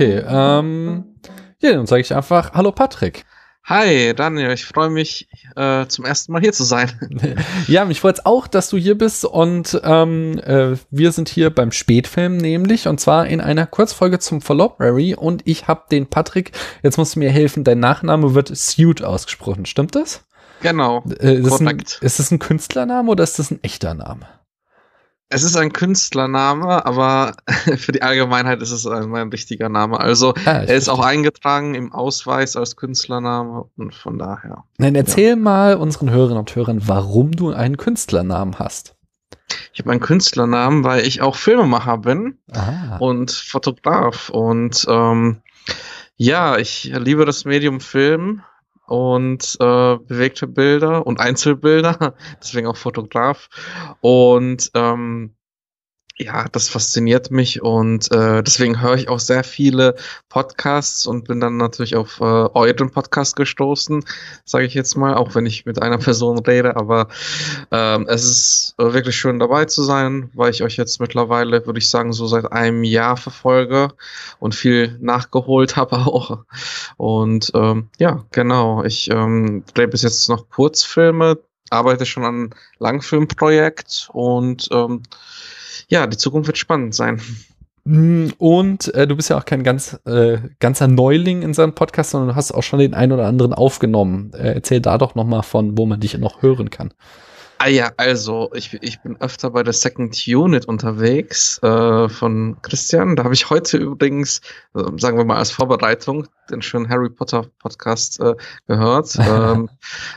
Okay, ähm, ja, dann sage ich einfach Hallo Patrick. Hi Daniel, ich freue mich äh, zum ersten Mal hier zu sein. ja, mich freut es auch, dass du hier bist und ähm, äh, wir sind hier beim Spätfilm nämlich und zwar in einer Kurzfolge zum Library und ich habe den Patrick, jetzt musst du mir helfen, dein Nachname wird Suit ausgesprochen, stimmt das? Genau, äh, ist, das ein, ist das ein Künstlername oder ist das ein echter Name? Es ist ein Künstlername, aber für die Allgemeinheit ist es mein richtiger Name. Also ah, er ist auch eingetragen im Ausweis als Künstlername und von daher. Nein, erzähl ja. mal unseren Hörerinnen und Hörern, warum du einen Künstlernamen hast. Ich habe einen Künstlernamen, weil ich auch Filmemacher bin Aha. und Fotograf. Und ähm, ja, ich liebe das Medium Film und äh, bewegte Bilder und Einzelbilder, deswegen auch Fotograf. Und ähm, ja, das fasziniert mich und äh, deswegen höre ich auch sehr viele Podcasts und bin dann natürlich auf äh, euren Podcast gestoßen, sage ich jetzt mal, auch wenn ich mit einer Person rede, aber ähm, es ist äh, wirklich schön dabei zu sein, weil ich euch jetzt mittlerweile, würde ich sagen, so seit einem Jahr verfolge und viel nachgeholt habe auch. Und ähm, ja, genau, ich ähm, drehe bis jetzt noch Kurzfilme, arbeite schon an Langfilmprojekt und ähm, ja, die Zukunft wird spannend sein. Mm, und äh, du bist ja auch kein ganz äh, ganzer Neuling in seinem Podcast, sondern du hast auch schon den einen oder anderen aufgenommen. Äh, erzähl da doch noch mal von, wo man dich noch hören kann. Ah ja, also ich, ich bin öfter bei der Second Unit unterwegs äh, von Christian. Da habe ich heute übrigens, äh, sagen wir mal als Vorbereitung, den schönen Harry Potter Podcast äh, gehört ähm,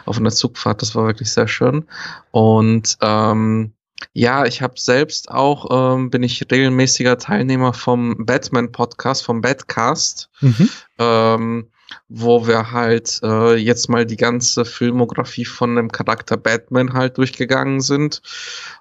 auf einer Zugfahrt. Das war wirklich sehr schön. Und ähm, ja, ich habe selbst auch, ähm, bin ich regelmäßiger Teilnehmer vom Batman-Podcast, vom Batcast, mhm. ähm, wo wir halt äh, jetzt mal die ganze Filmografie von dem Charakter Batman halt durchgegangen sind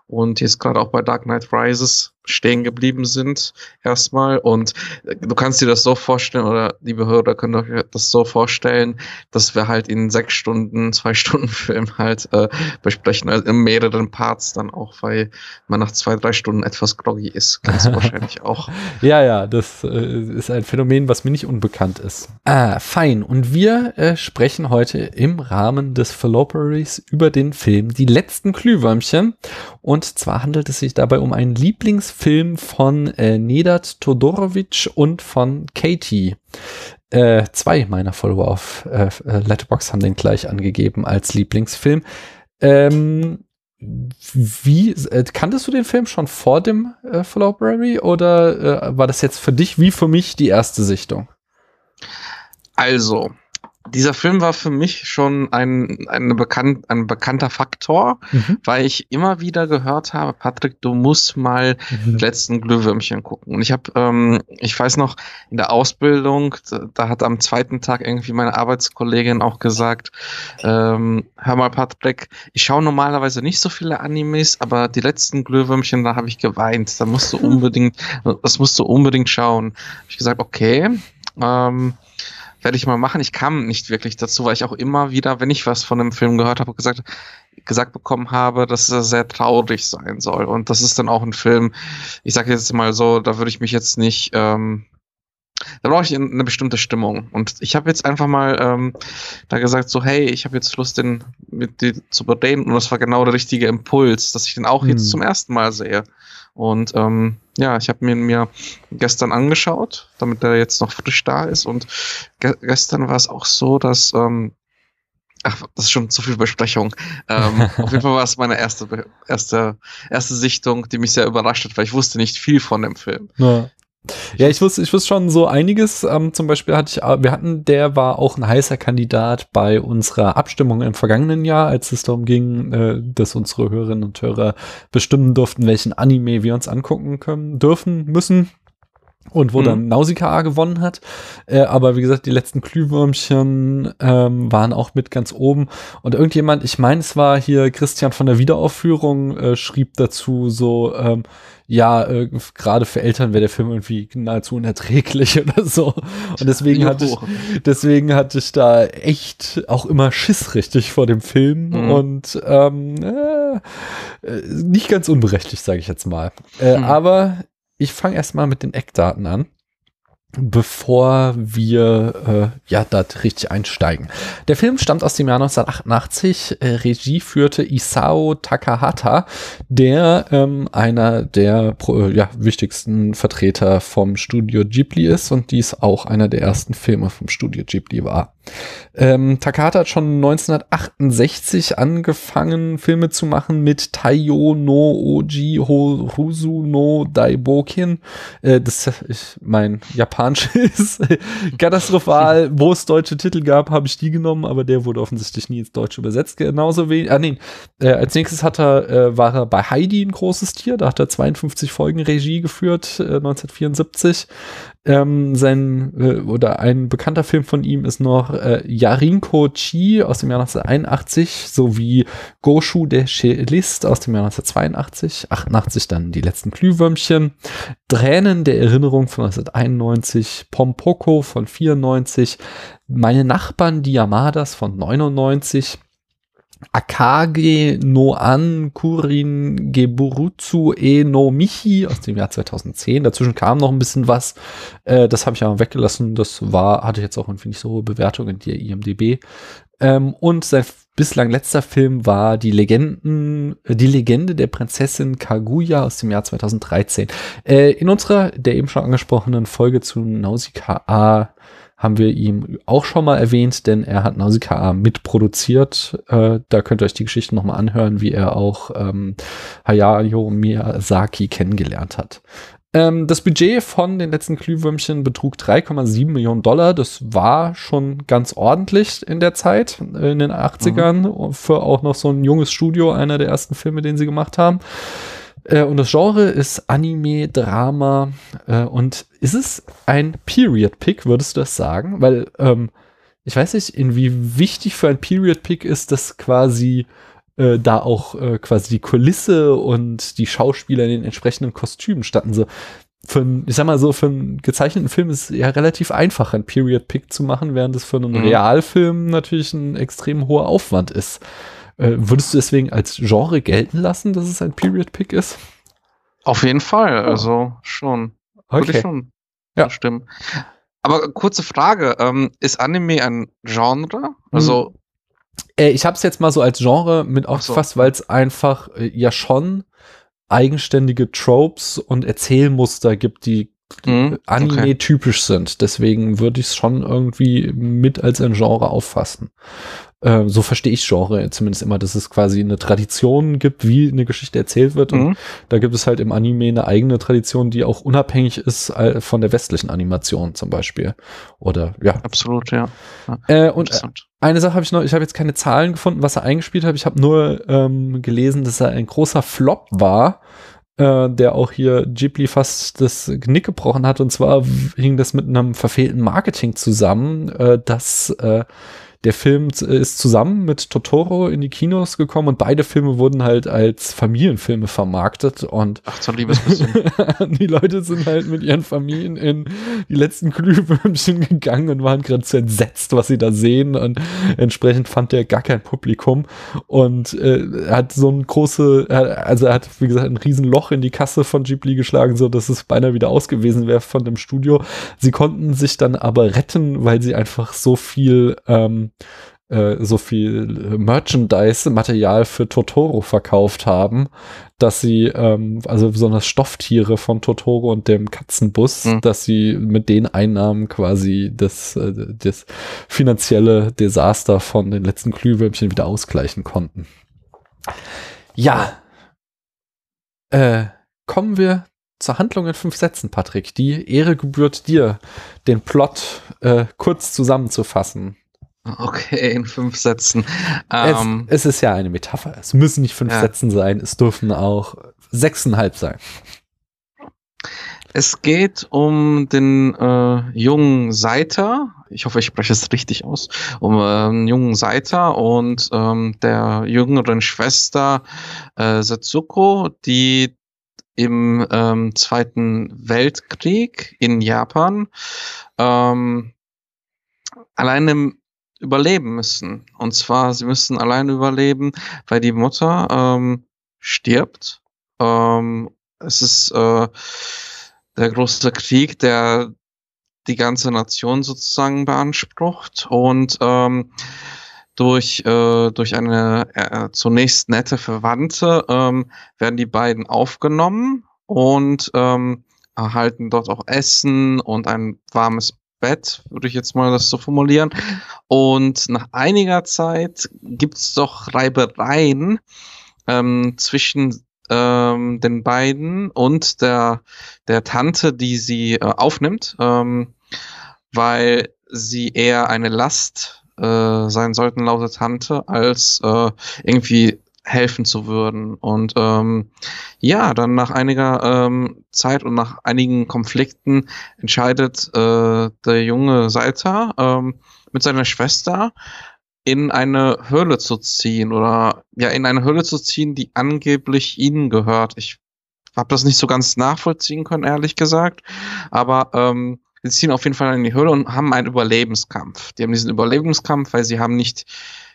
und jetzt gerade auch bei Dark Knight Rises stehen geblieben sind erstmal und äh, du kannst dir das so vorstellen oder die Behörde können euch das so vorstellen, dass wir halt in sechs Stunden, zwei Stunden Film halt äh, besprechen, also in mehreren Parts dann auch, weil man nach zwei, drei Stunden etwas groggy ist, ganz wahrscheinlich auch. Ja, ja, das äh, ist ein Phänomen, was mir nicht unbekannt ist. Ah, fein. Und wir äh, sprechen heute im Rahmen des Falloperies über den Film Die letzten Glühwürmchen und zwar handelt es sich dabei um einen Lieblings Film von äh, Nedat Todorovic und von Katie. Äh, zwei meiner Follower auf äh, äh Letterbox haben den gleich angegeben als Lieblingsfilm. Ähm, wie äh, kanntest du den Film schon vor dem äh, Library oder äh, war das jetzt für dich wie für mich die erste Sichtung? Also, dieser Film war für mich schon ein, ein, bekannt, ein bekannter Faktor, mhm. weil ich immer wieder gehört habe, Patrick, du musst mal mhm. die letzten Glühwürmchen gucken. Und ich habe, ähm, ich weiß noch, in der Ausbildung, da, da, hat am zweiten Tag irgendwie meine Arbeitskollegin auch gesagt, ähm, hör mal, Patrick, ich schaue normalerweise nicht so viele Animes, aber die letzten Glühwürmchen, da habe ich geweint. Da musst du unbedingt, das musst du unbedingt schauen. Hab ich gesagt, okay. Ähm, werde ich mal machen. Ich kam nicht wirklich dazu, weil ich auch immer wieder, wenn ich was von dem Film gehört habe, gesagt, gesagt bekommen habe, dass er sehr traurig sein soll. Und das ist dann auch ein Film, ich sage jetzt mal so, da würde ich mich jetzt nicht, ähm, da brauche ich eine bestimmte Stimmung. Und ich habe jetzt einfach mal ähm, da gesagt, so, hey, ich habe jetzt Lust, den mit dir zu bereden. Und das war genau der richtige Impuls, dass ich den auch hm. jetzt zum ersten Mal sehe. Und ähm, ja, ich habe mir, mir gestern angeschaut, damit er jetzt noch frisch da ist. Und ge gestern war es auch so, dass ähm, Ach, das ist schon zu viel Besprechung. Ähm, auf jeden Fall war es meine erste, erste, erste Sichtung, die mich sehr überrascht hat, weil ich wusste nicht viel von dem Film. Ja. Ja, ich wusste, ich wusste schon so einiges. Ähm, zum Beispiel hatte ich, äh, wir hatten, der war auch ein heißer Kandidat bei unserer Abstimmung im vergangenen Jahr, als es darum ging, äh, dass unsere Hörerinnen und Hörer bestimmen durften, welchen Anime wir uns angucken können, dürfen, müssen und wo mhm. dann Nausicaa gewonnen hat. Äh, aber wie gesagt, die letzten Glühwürmchen ähm, waren auch mit ganz oben. Und irgendjemand, ich meine, es war hier Christian von der Wiederaufführung, äh, schrieb dazu so, ähm, ja, äh, gerade für Eltern wäre der Film irgendwie nahezu unerträglich oder so. Und deswegen hatte ich, deswegen hatte ich da echt auch immer Schiss richtig vor dem Film mhm. und ähm, äh, äh nicht ganz unberechtigt, sage ich jetzt mal. Äh, mhm. Aber ich fange erstmal mit den Eckdaten an. bevor wir äh, ja da richtig einsteigen. Der Film stammt aus dem Jahr 1988. Äh, Regie führte Isao Takahata, der ähm, einer der äh, ja, wichtigsten Vertreter vom Studio Ghibli ist und dies auch einer der ersten Filme vom Studio Ghibli war. Ähm, Takahata hat schon 1968 angefangen, Filme zu machen mit Taiyo no Oji Horusu no Daibokin. Äh, das ist mein Japanisch ist katastrophal. Wo es deutsche Titel gab, habe ich die genommen, aber der wurde offensichtlich nie ins Deutsche übersetzt. Genauso wie, ah nee, äh, als nächstes hat er, äh, war er bei Heidi ein großes Tier. Da hat er 52 Folgen Regie geführt, äh, 1974. Ähm, sein äh, oder ein bekannter Film von ihm ist noch äh, Yarinko Chi aus dem Jahr 1981 sowie Goshu der Cellist aus dem Jahr 1982, 88 dann die letzten Glühwürmchen, Tränen der Erinnerung von 1991, Pompoko von 94, Meine Nachbarn die Yamadas von 99 Akage no An Kurin Geburutsu e no Michi aus dem Jahr 2010. Dazwischen kam noch ein bisschen was. Äh, das habe ich aber weggelassen. Das war, hatte jetzt auch irgendwie nicht so hohe Bewertungen in der IMDB. Ähm, und sein bislang letzter Film war die Legenden, äh, die Legende der Prinzessin Kaguya aus dem Jahr 2013. Äh, in unserer, der eben schon angesprochenen Folge zu Nausicaa haben wir ihm auch schon mal erwähnt, denn er hat Nausicaa mitproduziert. Äh, da könnt ihr euch die Geschichte nochmal anhören, wie er auch ähm, Hayao Miyazaki kennengelernt hat. Ähm, das Budget von den letzten Glühwürmchen betrug 3,7 Millionen Dollar. Das war schon ganz ordentlich in der Zeit, in den 80ern, mhm. für auch noch so ein junges Studio, einer der ersten Filme, den sie gemacht haben. Äh, und das Genre ist Anime, Drama. Äh, und ist es ein Period-Pick, würdest du das sagen? Weil ähm, ich weiß nicht, in wie wichtig für ein Period-Pick ist, dass quasi äh, da auch äh, quasi die Kulisse und die Schauspieler in den entsprechenden Kostümen standen. So für einen, ich sag mal so, für einen gezeichneten Film ist es ja relativ einfach, ein Period-Pick zu machen, während es für einen mhm. Realfilm natürlich ein extrem hoher Aufwand ist. Äh, würdest du deswegen als Genre gelten lassen, dass es ein Period Pick ist? Auf jeden Fall, oh. also schon. Okay. Würde ich schon ja. stimmen. Aber kurze Frage, ähm, ist Anime ein Genre? Also äh, ich habe es jetzt mal so als Genre mit aufgefasst, so. weil es einfach äh, ja schon eigenständige Tropes und Erzählmuster gibt, die mhm, Anime typisch sind. Deswegen würde ich es schon irgendwie mit als ein Genre auffassen. Äh, so verstehe ich Genre zumindest immer, dass es quasi eine Tradition gibt, wie eine Geschichte erzählt wird. Mhm. Und da gibt es halt im Anime eine eigene Tradition, die auch unabhängig ist äh, von der westlichen Animation zum Beispiel. Oder ja. Absolut, ja. ja äh, und eine Sache habe ich noch, ich habe jetzt keine Zahlen gefunden, was er eingespielt hat. Ich habe nur ähm, gelesen, dass er ein großer Flop war äh, der auch hier Ghibli fast das Genick gebrochen hat. Und zwar hing das mit einem verfehlten Marketing zusammen, äh, dass äh, der Film ist zusammen mit Totoro in die Kinos gekommen und beide Filme wurden halt als Familienfilme vermarktet und Ach, so liebes bisschen. die Leute sind halt mit ihren Familien in die letzten Glühwürmchen gegangen und waren gerade so entsetzt, was sie da sehen und entsprechend fand der gar kein Publikum und äh, er hat so ein große, also er hat wie gesagt ein riesen Loch in die Kasse von Ghibli geschlagen, so dass es beinahe wieder ausgewiesen wäre von dem Studio. Sie konnten sich dann aber retten, weil sie einfach so viel ähm, äh, so viel Merchandise-Material für Totoro verkauft haben, dass sie, ähm, also besonders Stofftiere von Totoro und dem Katzenbus, mhm. dass sie mit den Einnahmen quasi das, äh, das finanzielle Desaster von den letzten Glühwürmchen wieder ausgleichen konnten. Ja. Äh, kommen wir zur Handlung in fünf Sätzen, Patrick. Die Ehre gebührt dir, den Plot äh, kurz zusammenzufassen. Okay, in fünf Sätzen. Ähm, es, es, ist ja eine Metapher. Es müssen nicht fünf ja. Sätzen sein, es dürfen auch sechseinhalb sein. Es geht um den äh, jungen Seiter. Ich hoffe, ich spreche es richtig aus. Um äh, einen jungen Seiter und ähm, der jüngeren Schwester äh, Setsuko, die im ähm, Zweiten Weltkrieg in Japan ähm, alleine überleben müssen. Und zwar, sie müssen allein überleben, weil die Mutter ähm, stirbt. Ähm, es ist äh, der große Krieg, der die ganze Nation sozusagen beansprucht und ähm, durch, äh, durch eine äh, zunächst nette Verwandte ähm, werden die beiden aufgenommen und ähm, erhalten dort auch Essen und ein warmes Bett, würde ich jetzt mal das so formulieren. Und nach einiger Zeit gibt es doch Reibereien ähm, zwischen ähm, den beiden und der, der Tante, die sie äh, aufnimmt, ähm, weil sie eher eine Last äh, sein sollten, laut der Tante, als äh, irgendwie helfen zu würden. Und ähm, ja, dann nach einiger ähm, Zeit und nach einigen Konflikten entscheidet äh, der junge Salter ähm, mit seiner Schwester in eine Höhle zu ziehen oder ja in eine Höhle zu ziehen, die angeblich ihnen gehört. Ich habe das nicht so ganz nachvollziehen können, ehrlich gesagt, aber ähm, sie ziehen auf jeden Fall in die Höhle und haben einen Überlebenskampf. Die haben diesen Überlebenskampf, weil sie haben nicht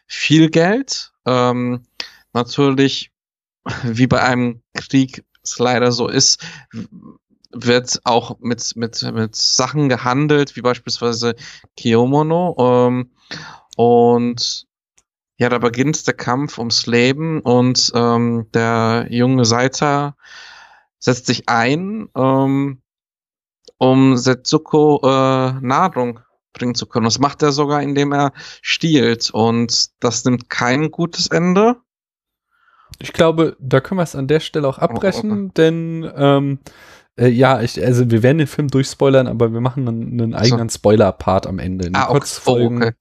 viel Geld. Ähm, natürlich, wie bei einem Krieg es leider so ist, wird auch mit, mit, mit Sachen gehandelt, wie beispielsweise Kiyomono. Ähm, und ja, da beginnt der Kampf ums Leben und ähm, der junge Seiter setzt sich ein, ähm, um Setsuko äh, Nahrung bringen zu können. Das macht er sogar, indem er stiehlt. Und das nimmt kein gutes Ende. Ich glaube, da können wir es an der Stelle auch abbrechen, oh, okay. denn ähm, äh, ja, ich, also wir werden den Film durchspoilern, aber wir machen einen, einen eigenen Spoiler-Part am Ende. Die ah, Kurzfolgen, oh, okay.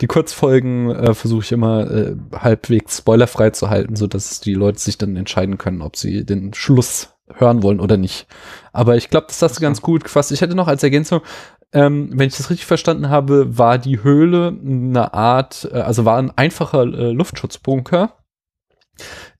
die Kurzfolgen äh, versuche ich immer äh, halbwegs spoilerfrei zu halten, so dass die Leute sich dann entscheiden können, ob sie den Schluss hören wollen oder nicht. Aber ich glaube, das hast du ganz gut gefasst. Ich hätte noch als Ergänzung, ähm, wenn ich das richtig verstanden habe, war die Höhle eine Art, äh, also war ein einfacher äh, Luftschutzbunker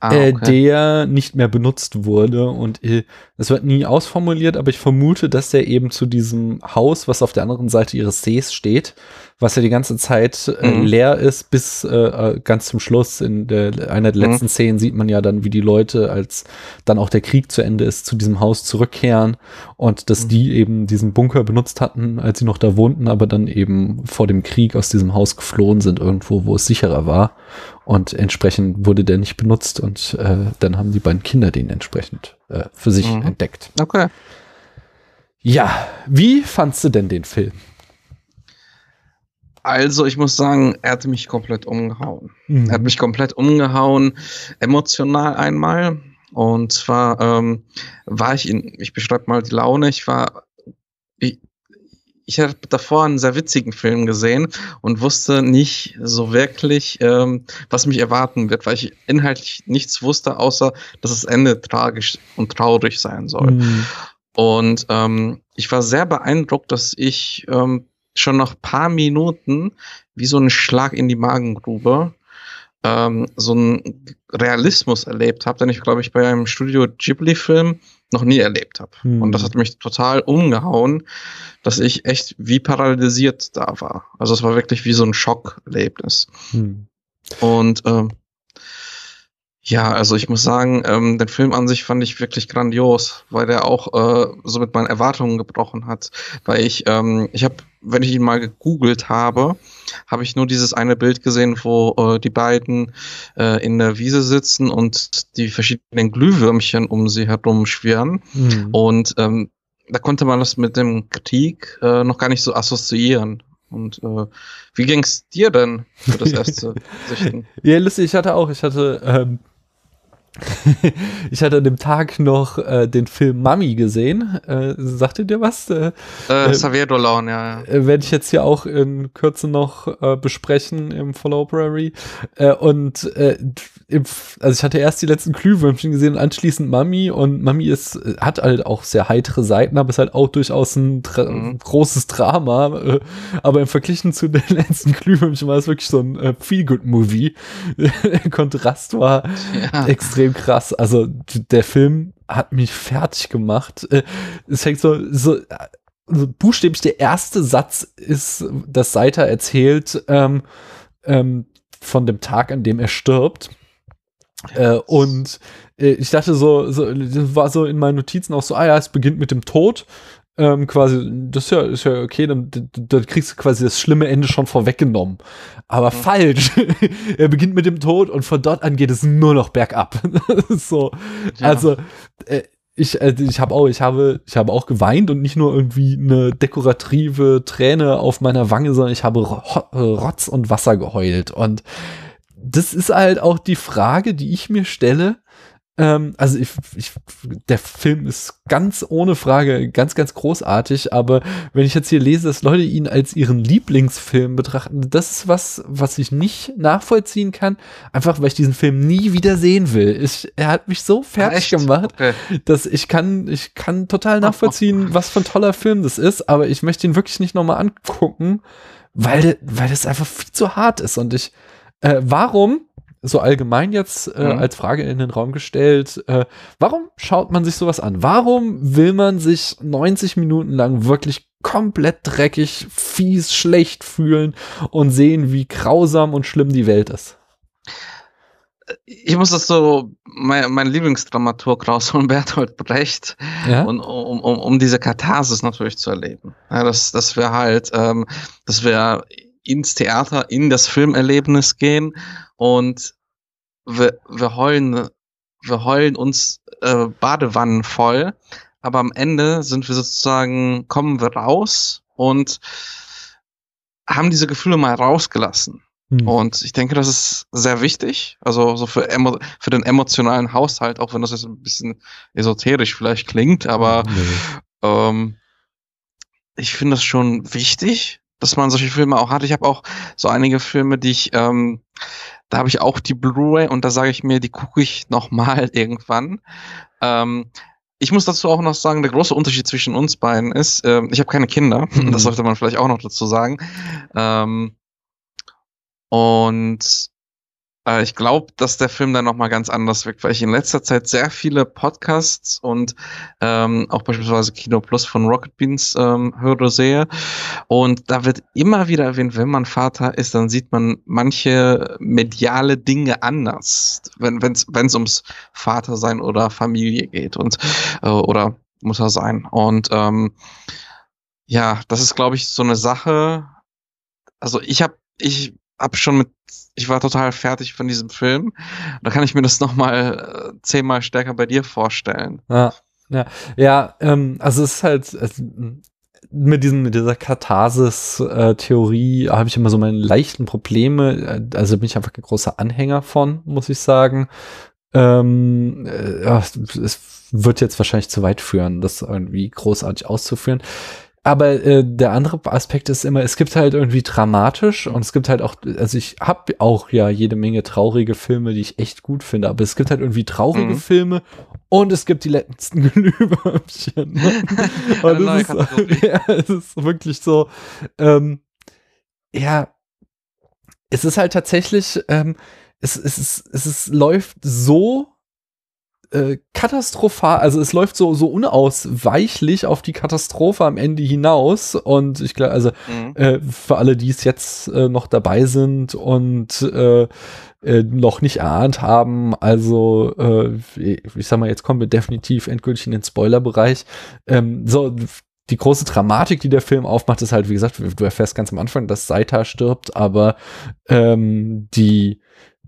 ah, äh, okay. der nicht mehr benutzt wurde. Und äh, es wird nie ausformuliert, aber ich vermute, dass der eben zu diesem Haus, was auf der anderen Seite ihres Sees steht, was ja die ganze Zeit äh, mhm. leer ist, bis äh, äh, ganz zum Schluss. In der, einer der mhm. letzten mhm. Szenen sieht man ja dann, wie die Leute, als dann auch der Krieg zu Ende ist, zu diesem Haus zurückkehren und dass mhm. die eben diesen Bunker benutzt hatten, als sie noch da wohnten, aber dann eben vor dem Krieg aus diesem Haus geflohen sind, irgendwo, wo es sicherer war. Und entsprechend wurde der nicht benutzt und äh, dann haben die beiden Kinder den entsprechend äh, für sich mhm. entdeckt. Okay. Ja, wie fandst du denn den Film? Also, ich muss sagen, er hat mich komplett umgehauen. Mhm. Er hat mich komplett umgehauen, emotional einmal. Und zwar ähm, war ich in, ich beschreibe mal die Laune, ich war, ich hatte davor einen sehr witzigen Film gesehen und wusste nicht so wirklich, ähm, was mich erwarten wird, weil ich inhaltlich nichts wusste, außer dass das Ende tragisch und traurig sein soll. Mhm. Und ähm, ich war sehr beeindruckt, dass ich ähm, schon nach paar Minuten wie so ein Schlag in die Magengrube ähm, so einen Realismus erlebt habe, den ich, glaube ich, bei einem Studio Ghibli-Film noch nie erlebt habe. Hm. Und das hat mich total umgehauen, dass ich echt wie paralysiert da war. Also es war wirklich wie so ein Schockerlebnis. Hm. Und ähm, ja, also ich muss sagen, ähm, den Film an sich fand ich wirklich grandios, weil der auch äh, so mit meinen Erwartungen gebrochen hat. Weil ich, ähm, ich habe, wenn ich ihn mal gegoogelt habe, habe ich nur dieses eine Bild gesehen, wo äh, die beiden äh, in der Wiese sitzen und die verschiedenen Glühwürmchen um sie herum schwirren. Mhm. Und ähm, da konnte man das mit dem Krieg äh, noch gar nicht so assoziieren. Und äh, wie ging's dir denn für das erste Sichten? Ja, lustig, ich hatte auch, ich hatte ähm, ich hatte an dem Tag noch äh, den Film Mami gesehen. Äh, sagte dir was? Äh, äh, Xavier Dolan, ja. ja. Äh, Werde ich jetzt hier auch in Kürze noch äh, besprechen im Follow-Library. Äh, und äh, also ich hatte erst die letzten Glühwürmchen gesehen und anschließend Mami. Und Mami ist, äh, hat halt auch sehr heitere Seiten, aber ist halt auch durchaus ein Dra mhm. großes Drama. Äh, aber im Verglichen zu den letzten Glühwürmchen war es wirklich so ein äh, Feel-Good-Movie. Der Kontrast war ja. extrem krass. Also der Film hat mich fertig gemacht. Es fängt so, so also buchstäblich der erste Satz ist, dass Seiter erzählt ähm, ähm, von dem Tag, an dem er stirbt. Äh, und äh, ich dachte so, so, das war so in meinen Notizen auch so, ah ja, es beginnt mit dem Tod. ähm, quasi, das ist ja, ist ja okay, dann, dann kriegst du quasi das schlimme Ende schon vorweggenommen. Aber mhm. falsch. er beginnt mit dem Tod und von dort an geht es nur noch bergab. so. Ja. Also, äh, ich, äh, ich habe auch, ich habe, ich habe auch geweint und nicht nur irgendwie eine dekorative Träne auf meiner Wange, sondern ich habe Rotz und Wasser geheult. Und das ist halt auch die Frage, die ich mir stelle ähm, also ich, ich, der Film ist ganz ohne Frage ganz, ganz großartig, aber wenn ich jetzt hier lese, dass Leute ihn als ihren Lieblingsfilm betrachten, das ist was, was ich nicht nachvollziehen kann, einfach weil ich diesen Film nie wieder sehen will. Ich, er hat mich so fertig gemacht, okay. dass ich kann, ich kann total nachvollziehen, was für ein toller Film das ist, aber ich möchte ihn wirklich nicht nochmal angucken, weil, weil das einfach viel zu hart ist und ich, äh, warum so allgemein jetzt äh, mhm. als Frage in den Raum gestellt, äh, warum schaut man sich sowas an? Warum will man sich 90 Minuten lang wirklich komplett dreckig, fies, schlecht fühlen und sehen, wie grausam und schlimm die Welt ist? ich muss das so, mein, mein Lieblingsdramaturg rausholen, Bertolt Brecht, ja? und, um, um, um diese Katharsis natürlich zu erleben. Ja, dass, dass wir halt, ähm, dass wir ins Theater, in das Filmerlebnis gehen und wir, wir heulen, wir heulen uns äh, Badewannen voll, aber am Ende sind wir sozusagen, kommen wir raus und haben diese Gefühle mal rausgelassen. Hm. Und ich denke, das ist sehr wichtig, also so für, emo für den emotionalen Haushalt, auch wenn das jetzt ein bisschen esoterisch vielleicht klingt, aber nee. ähm, ich finde das schon wichtig, dass man solche Filme auch hat. Ich habe auch so einige Filme, die ich, ähm, da habe ich auch die Blu-ray und da sage ich mir, die gucke ich noch mal irgendwann. Ähm, ich muss dazu auch noch sagen, der große Unterschied zwischen uns beiden ist, äh, ich habe keine Kinder, mhm. das sollte man vielleicht auch noch dazu sagen. Ähm, und äh, ich glaube, dass der Film dann nochmal ganz anders wirkt, weil ich in letzter Zeit sehr viele Podcasts und ähm, auch beispielsweise Kino Plus von Rocket Beans ähm, höre, sehe. Und da wird immer wieder erwähnt, wenn man Vater ist, dann sieht man manche mediale Dinge anders, wenn es wenn's ums Vatersein oder Familie geht und äh, oder muss er sein. Und ähm, ja, das ist, glaube ich, so eine Sache. Also ich habe ich hab schon mit, ich war total fertig von diesem Film. Da kann ich mir das nochmal äh, zehnmal stärker bei dir vorstellen. Ja, ja, ja ähm, also es ist halt, es, mit diesem, mit dieser Katharsis-Theorie habe ich immer so meine leichten Probleme. Also bin ich einfach ein großer Anhänger von, muss ich sagen. Ähm, äh, es wird jetzt wahrscheinlich zu weit führen, das irgendwie großartig auszuführen. Aber äh, der andere Aspekt ist immer, es gibt halt irgendwie dramatisch und es gibt halt auch, also ich habe auch ja jede Menge traurige Filme, die ich echt gut finde, aber es gibt halt irgendwie traurige mhm. Filme und es gibt die letzten Glühwürmchen. und es ist, ja, es ist wirklich so, ähm, ja, es ist halt tatsächlich, ähm, es, es, es ist, läuft so äh, katastrophal, also es läuft so, so unausweichlich auf die Katastrophe am Ende hinaus. Und ich glaube, also mhm. äh, für alle, die es jetzt äh, noch dabei sind und äh, äh, noch nicht erahnt haben, also äh, ich sag mal, jetzt kommen wir definitiv endgültig in den Spoilerbereich. Ähm, so, die große Dramatik, die der Film aufmacht, ist halt, wie gesagt, du erfährst ganz am Anfang, dass Saita stirbt, aber ähm, die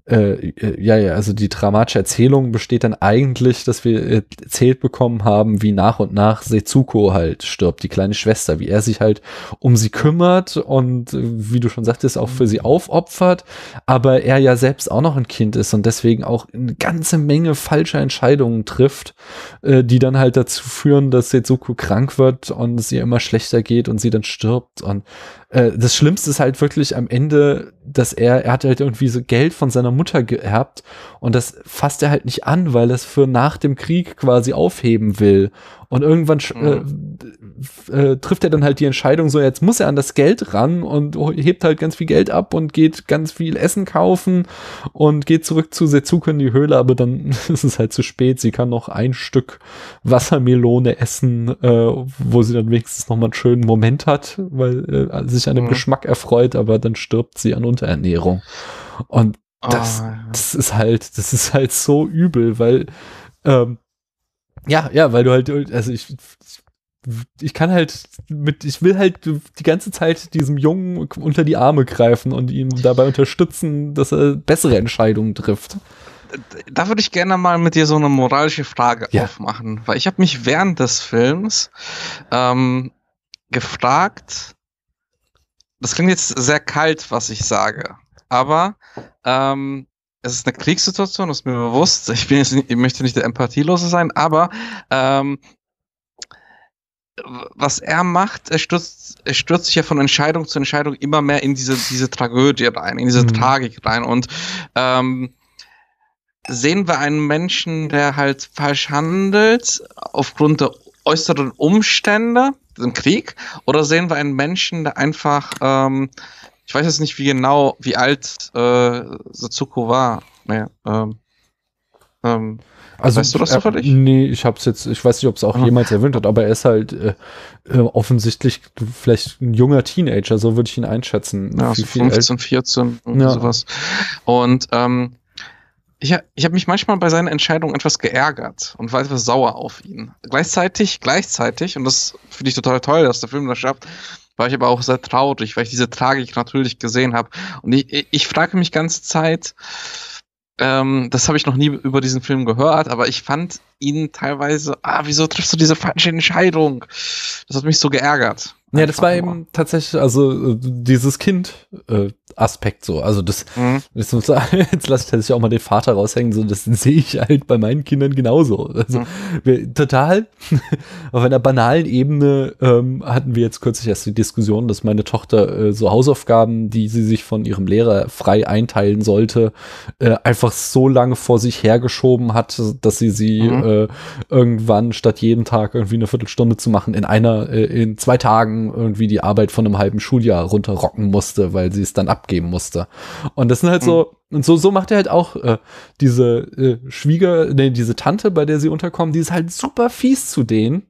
äh, äh, ja, ja, also die dramatische Erzählung besteht dann eigentlich, dass wir erzählt bekommen haben, wie nach und nach Setsuko halt stirbt, die kleine Schwester, wie er sich halt um sie kümmert und äh, wie du schon sagtest, auch für sie aufopfert, aber er ja selbst auch noch ein Kind ist und deswegen auch eine ganze Menge falscher Entscheidungen trifft, äh, die dann halt dazu führen, dass Setsuko krank wird und es ihr immer schlechter geht und sie dann stirbt und äh, das Schlimmste ist halt wirklich am Ende, dass er, er hat halt irgendwie so Geld von seiner Mutter geerbt und das fasst er halt nicht an, weil er es für nach dem Krieg quasi aufheben will. Und irgendwann mhm. äh, äh, trifft er dann halt die Entscheidung, so jetzt muss er an das Geld ran und hebt halt ganz viel Geld ab und geht ganz viel Essen kaufen und geht zurück zu Setsuko in die Höhle, aber dann ist es halt zu spät. Sie kann noch ein Stück Wassermelone essen, äh, wo sie dann wenigstens noch mal einen schönen Moment hat, weil äh, sich an dem mhm. Geschmack erfreut, aber dann stirbt sie an Unterernährung. Und das, oh, ja. das ist halt, das ist halt so übel, weil ähm, ja, ja, weil du halt, also ich, ich kann halt mit, ich will halt die ganze Zeit diesem Jungen unter die Arme greifen und ihm dabei unterstützen, dass er bessere Entscheidungen trifft. Da würde ich gerne mal mit dir so eine moralische Frage ja. aufmachen, weil ich habe mich während des Films ähm, gefragt, das klingt jetzt sehr kalt, was ich sage, aber ähm, es ist eine Kriegssituation, das ist mir bewusst. Ich, bin jetzt ich möchte nicht der Empathielose sein, aber ähm, was er macht, er stürzt, er stürzt sich ja von Entscheidung zu Entscheidung immer mehr in diese, diese Tragödie rein, in diese mhm. Tragik rein. Und ähm, sehen wir einen Menschen, der halt falsch handelt, aufgrund der äußeren Umstände, im Krieg, oder sehen wir einen Menschen, der einfach ähm, ich weiß jetzt nicht, wie genau, wie alt äh, Satsuko war. Nee, ähm, ähm, also, weißt du das zufällig? Äh, nee, ich hab's jetzt, ich weiß nicht, ob es auch ah. jemals erwähnt hat, aber er ist halt äh, äh, offensichtlich vielleicht ein junger Teenager, so würde ich ihn einschätzen. Ja, so 15, 14, ja. sowas. Und ähm, ich, ich habe mich manchmal bei seinen Entscheidungen etwas geärgert und war etwas sauer auf ihn. Gleichzeitig, gleichzeitig, und das finde ich total toll, dass der Film das schafft, war ich aber auch sehr traurig, weil ich diese Tragik natürlich gesehen habe. Und ich, ich frage mich ganze Zeit, ähm, das habe ich noch nie über diesen Film gehört, aber ich fand ihn teilweise, ah, wieso triffst du diese falsche Entscheidung? Das hat mich so geärgert. Ja, das war eben tatsächlich, also äh, dieses Kind, äh, so. Also das, mhm. das jetzt lasse ich tatsächlich auch mal den Vater raushängen, so das sehe ich halt bei meinen Kindern genauso. Also mhm. wir, total auf einer banalen Ebene ähm, hatten wir jetzt kürzlich erst die Diskussion, dass meine Tochter äh, so Hausaufgaben, die sie sich von ihrem Lehrer frei einteilen sollte, äh, einfach so lange vor sich hergeschoben hat, dass sie sie mhm. Äh, irgendwann statt jeden Tag irgendwie eine Viertelstunde zu machen, in einer, äh, in zwei Tagen irgendwie die Arbeit von einem halben Schuljahr runterrocken musste, weil sie es dann ab abgeben musste. Und das sind halt mhm. so, und so, so macht er halt auch äh, diese äh, Schwieger, nee, diese Tante, bei der sie unterkommen, die ist halt super fies zu denen.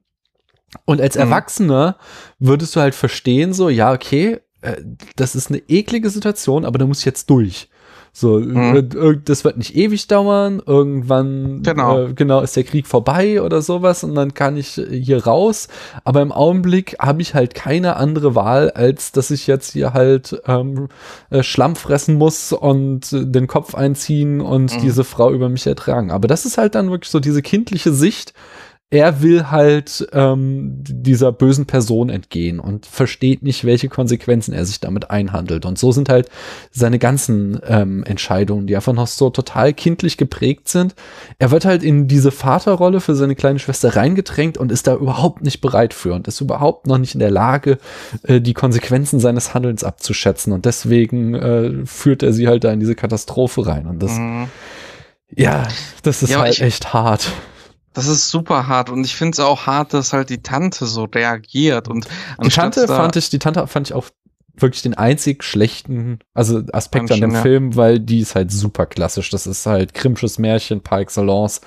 Und als mhm. Erwachsener würdest du halt verstehen, so, ja, okay, äh, das ist eine eklige Situation, aber da muss ich jetzt durch. So, mhm. Das wird nicht ewig dauern. Irgendwann genau. Äh, genau ist der Krieg vorbei oder sowas und dann kann ich hier raus. Aber im Augenblick habe ich halt keine andere Wahl, als dass ich jetzt hier halt ähm, äh, Schlamm fressen muss und den Kopf einziehen und mhm. diese Frau über mich ertragen. Aber das ist halt dann wirklich so diese kindliche Sicht, er will halt ähm, dieser bösen Person entgehen und versteht nicht, welche Konsequenzen er sich damit einhandelt. Und so sind halt seine ganzen ähm, Entscheidungen, die einfach noch so total kindlich geprägt sind. Er wird halt in diese Vaterrolle für seine kleine Schwester reingedrängt und ist da überhaupt nicht bereit für und ist überhaupt noch nicht in der Lage, äh, die Konsequenzen seines Handelns abzuschätzen. Und deswegen äh, führt er sie halt da in diese Katastrophe rein. Und das, mhm. ja, das ist ja, halt echt hart. Das ist super hart und ich finde es auch hart, dass halt die Tante so reagiert und die Tante fand ich, die Tante fand ich auch wirklich den einzig schlechten, also Aspekt an dem ja. Film, weil die ist halt super klassisch. Das ist halt Grimmsches Märchen par excellence,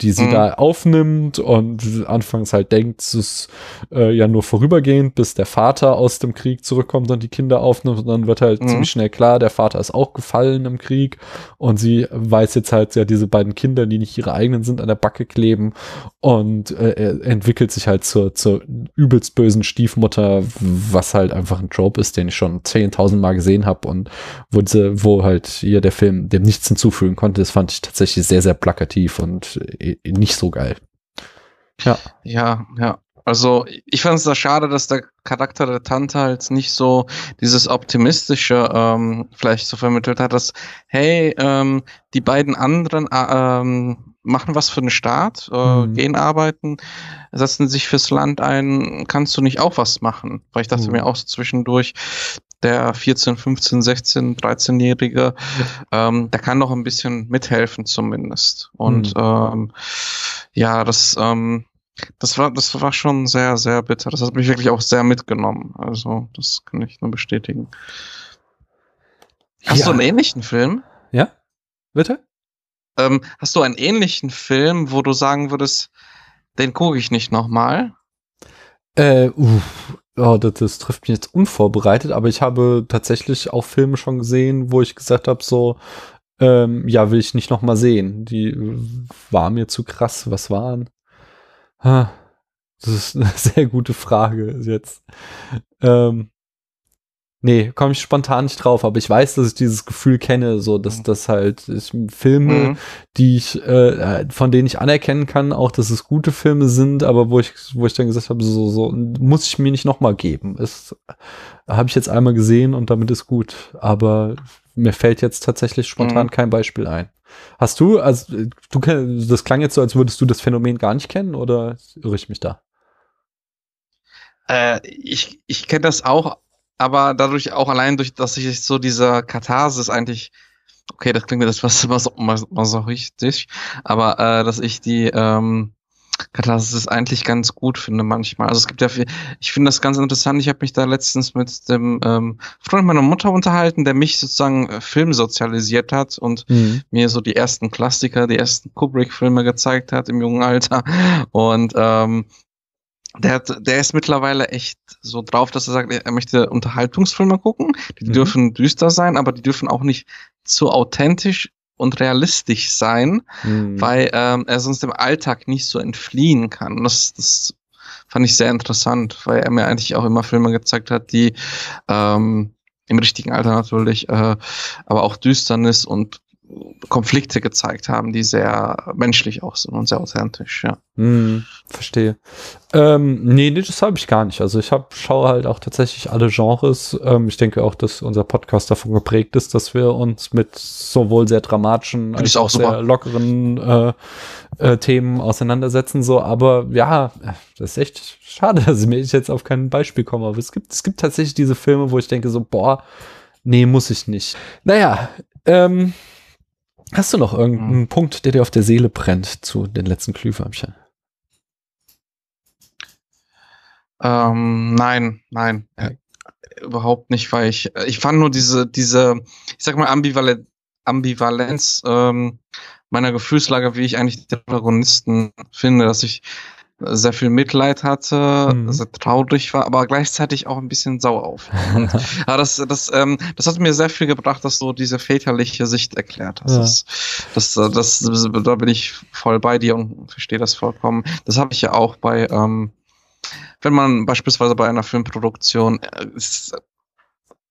die sie mhm. da aufnimmt und anfangs halt denkt, es ist äh, ja nur vorübergehend, bis der Vater aus dem Krieg zurückkommt und die Kinder aufnimmt und dann wird halt mhm. ziemlich schnell klar, der Vater ist auch gefallen im Krieg und sie weiß jetzt halt ja diese beiden Kinder, die nicht ihre eigenen sind, an der Backe kleben und äh, entwickelt sich halt zur, zur übelst bösen Stiefmutter, was halt einfach ein Trope ist, den ich schon 10.000 Mal gesehen habe und wo, diese, wo halt hier der Film dem nichts hinzufügen konnte, das fand ich tatsächlich sehr, sehr plakativ und äh, nicht so geil. Ja. Ja, ja. Also ich fand es da schade, dass der Charakter der Tante halt nicht so dieses optimistische ähm, vielleicht so vermittelt hat, dass hey, ähm, die beiden anderen äh, ähm, machen was für den Staat, äh, mhm. gehen arbeiten, setzen sich fürs Land ein, kannst du nicht auch was machen? Weil ich dachte mhm. mir auch so zwischendurch, der 14, 15, 16, 13-Jährige, ähm, der kann doch ein bisschen mithelfen zumindest. Und mhm. ähm, ja, das ähm, das war, das war schon sehr, sehr bitter. Das hat mich wirklich auch sehr mitgenommen. Also, das kann ich nur bestätigen. Hast ja. du einen ähnlichen Film? Ja? Bitte? Ähm, hast du einen ähnlichen Film, wo du sagen würdest, den gucke ich nicht nochmal? Äh, uff. Oh, das, das trifft mich jetzt unvorbereitet, aber ich habe tatsächlich auch Filme schon gesehen, wo ich gesagt habe, so, ähm, ja, will ich nicht nochmal sehen. Die war mir zu krass. Was waren? Das ist eine sehr gute Frage jetzt. Ähm, nee, komme ich spontan nicht drauf, aber ich weiß, dass ich dieses Gefühl kenne, so dass mhm. das halt ich, Filme, mhm. die ich, äh, von denen ich anerkennen kann, auch dass es gute Filme sind, aber wo ich, wo ich dann gesagt habe, so, so muss ich mir nicht nochmal geben. Es habe ich jetzt einmal gesehen und damit ist gut. Aber mir fällt jetzt tatsächlich spontan mhm. kein Beispiel ein. Hast du, also du das klang jetzt so, als würdest du das Phänomen gar nicht kennen oder irre ich mich da? Äh, ich ich kenne das auch, aber dadurch auch allein durch, dass ich so dieser Katharsis eigentlich, okay, das klingt mir das was, was, was, was auch richtig, aber äh, dass ich die ähm, Katharsis eigentlich ganz gut finde manchmal. Also es gibt ja viel, ich finde das ganz interessant. Ich habe mich da letztens mit dem ähm, Freund meiner Mutter unterhalten, der mich sozusagen äh, Film sozialisiert hat und mhm. mir so die ersten Klassiker, die ersten Kubrick-Filme gezeigt hat im jungen Alter. Und ähm, der, hat, der ist mittlerweile echt so drauf, dass er sagt, er möchte Unterhaltungsfilme gucken. Die mhm. dürfen düster sein, aber die dürfen auch nicht zu authentisch und realistisch sein, mhm. weil ähm, er sonst dem Alltag nicht so entfliehen kann. Das, das fand ich sehr interessant, weil er mir eigentlich auch immer Filme gezeigt hat, die ähm, im richtigen Alter natürlich, äh, aber auch Düsternis und Konflikte gezeigt haben, die sehr menschlich auch sind und sehr authentisch, ja. Hm, verstehe. Ähm, nee, nee, das habe ich gar nicht. Also ich hab, schaue halt auch tatsächlich alle Genres. Ähm, ich denke auch, dass unser Podcast davon geprägt ist, dass wir uns mit sowohl sehr dramatischen als auch sehr lockeren äh, äh, Themen auseinandersetzen. So, aber ja, das ist echt schade, dass ich jetzt auf kein Beispiel komme. Aber es gibt, es gibt tatsächlich diese Filme, wo ich denke so, boah, nee, muss ich nicht. Naja, ähm, Hast du noch irgendeinen mhm. Punkt, der dir auf der Seele brennt zu den letzten Glühwürmchen? Ähm, nein, nein. Ja. Überhaupt nicht, weil ich, ich fand nur diese, diese, ich sag mal, Ambivalenz, Ambivalenz ähm, meiner Gefühlslage, wie ich eigentlich die Protagonisten finde, dass ich sehr viel Mitleid hatte, mhm. sehr traurig war, aber gleichzeitig auch ein bisschen sauer auf. Und, ja, das, das, ähm, das hat mir sehr viel gebracht, dass du diese väterliche Sicht erklärt hast. Ja. Das, das, das, das, da bin ich voll bei dir und verstehe das vollkommen. Das habe ich ja auch bei, ähm, wenn man beispielsweise bei einer Filmproduktion äh,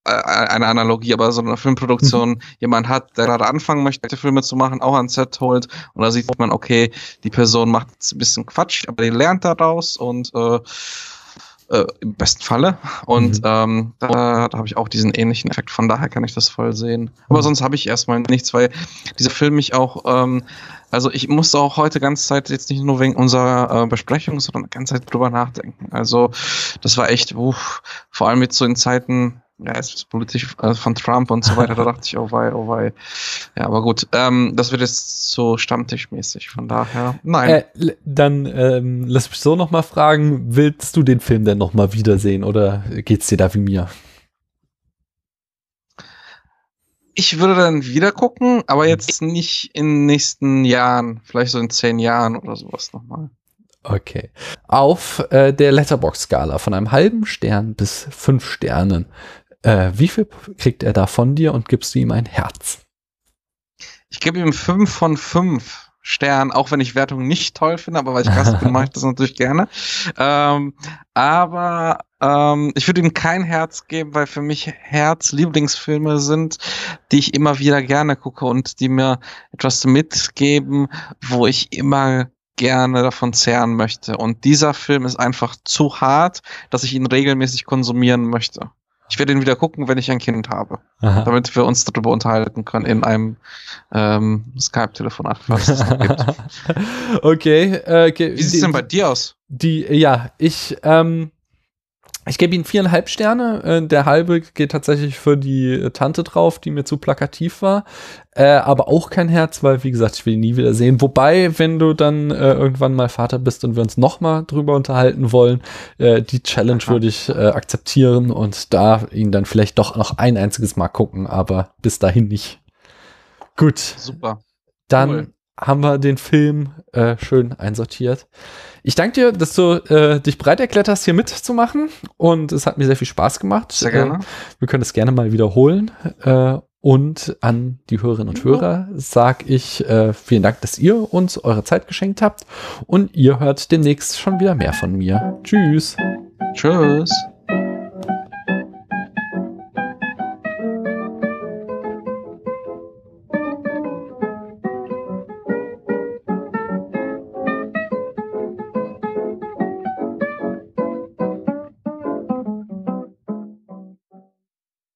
eine Analogie, aber so eine Filmproduktion mhm. jemand hat, der gerade anfangen möchte, Filme zu machen, auch ans Set holt und da sieht man, okay, die Person macht ein bisschen Quatsch, aber die lernt daraus und äh, äh, im besten Falle. Und mhm. ähm, da, da habe ich auch diesen ähnlichen Effekt, von daher kann ich das voll sehen. Aber mhm. sonst habe ich erstmal nichts, weil dieser Film mich auch, ähm, also ich musste auch heute ganze Zeit jetzt nicht nur wegen unserer äh, Besprechung, sondern ganze Zeit drüber nachdenken. Also das war echt, uff, vor allem jetzt so in Zeiten, ja, es ist politisch äh, von Trump und so weiter, da dachte ich, oh wei, oh wei. Ja, aber gut, ähm, das wird jetzt so stammtischmäßig, von daher, nein. Äh, dann ähm, lass mich so nochmal fragen, willst du den Film denn nochmal wiedersehen oder geht's dir da wie mir? Ich würde dann wieder gucken, aber jetzt nicht in den nächsten Jahren, vielleicht so in zehn Jahren oder sowas nochmal. Okay. Auf äh, der Letterbox-Skala von einem halben Stern bis fünf Sternen äh, wie viel kriegt er da von dir und gibst du ihm ein Herz? Ich gebe ihm fünf von fünf Sternen, auch wenn ich Wertung nicht toll finde, aber weil ich Gast bin, mache ich das natürlich gerne. Ähm, aber ähm, ich würde ihm kein Herz geben, weil für mich Herz Lieblingsfilme sind, die ich immer wieder gerne gucke und die mir etwas mitgeben, wo ich immer gerne davon zehren möchte. Und dieser Film ist einfach zu hart, dass ich ihn regelmäßig konsumieren möchte. Ich werde ihn wieder gucken, wenn ich ein Kind habe. Aha. Damit wir uns darüber unterhalten können in einem ähm, Skype-Telefonat, was es noch gibt. okay, äh, okay. Wie sieht es denn bei dir aus? Die, ja, ich, ähm, ich gebe ihm viereinhalb Sterne. Äh, der halbe geht tatsächlich für die Tante drauf, die mir zu plakativ war. Äh, aber auch kein Herz, weil, wie gesagt, ich will ihn nie wieder sehen. Wobei, wenn du dann äh, irgendwann mal Vater bist und wir uns noch mal drüber unterhalten wollen, äh, die Challenge würde ich äh, akzeptieren und da ihn dann vielleicht doch noch ein einziges Mal gucken, aber bis dahin nicht. Gut. Super. Dann cool. Haben wir den Film äh, schön einsortiert. Ich danke dir, dass du äh, dich bereit erklärt hast, hier mitzumachen. Und es hat mir sehr viel Spaß gemacht. Sehr gerne. Äh, wir können es gerne mal wiederholen. Äh, Und an die Hörerinnen und Hörer sage ich äh, vielen Dank, dass ihr uns eure Zeit geschenkt habt. Und ihr hört demnächst schon wieder mehr von mir. Tschüss. Tschüss.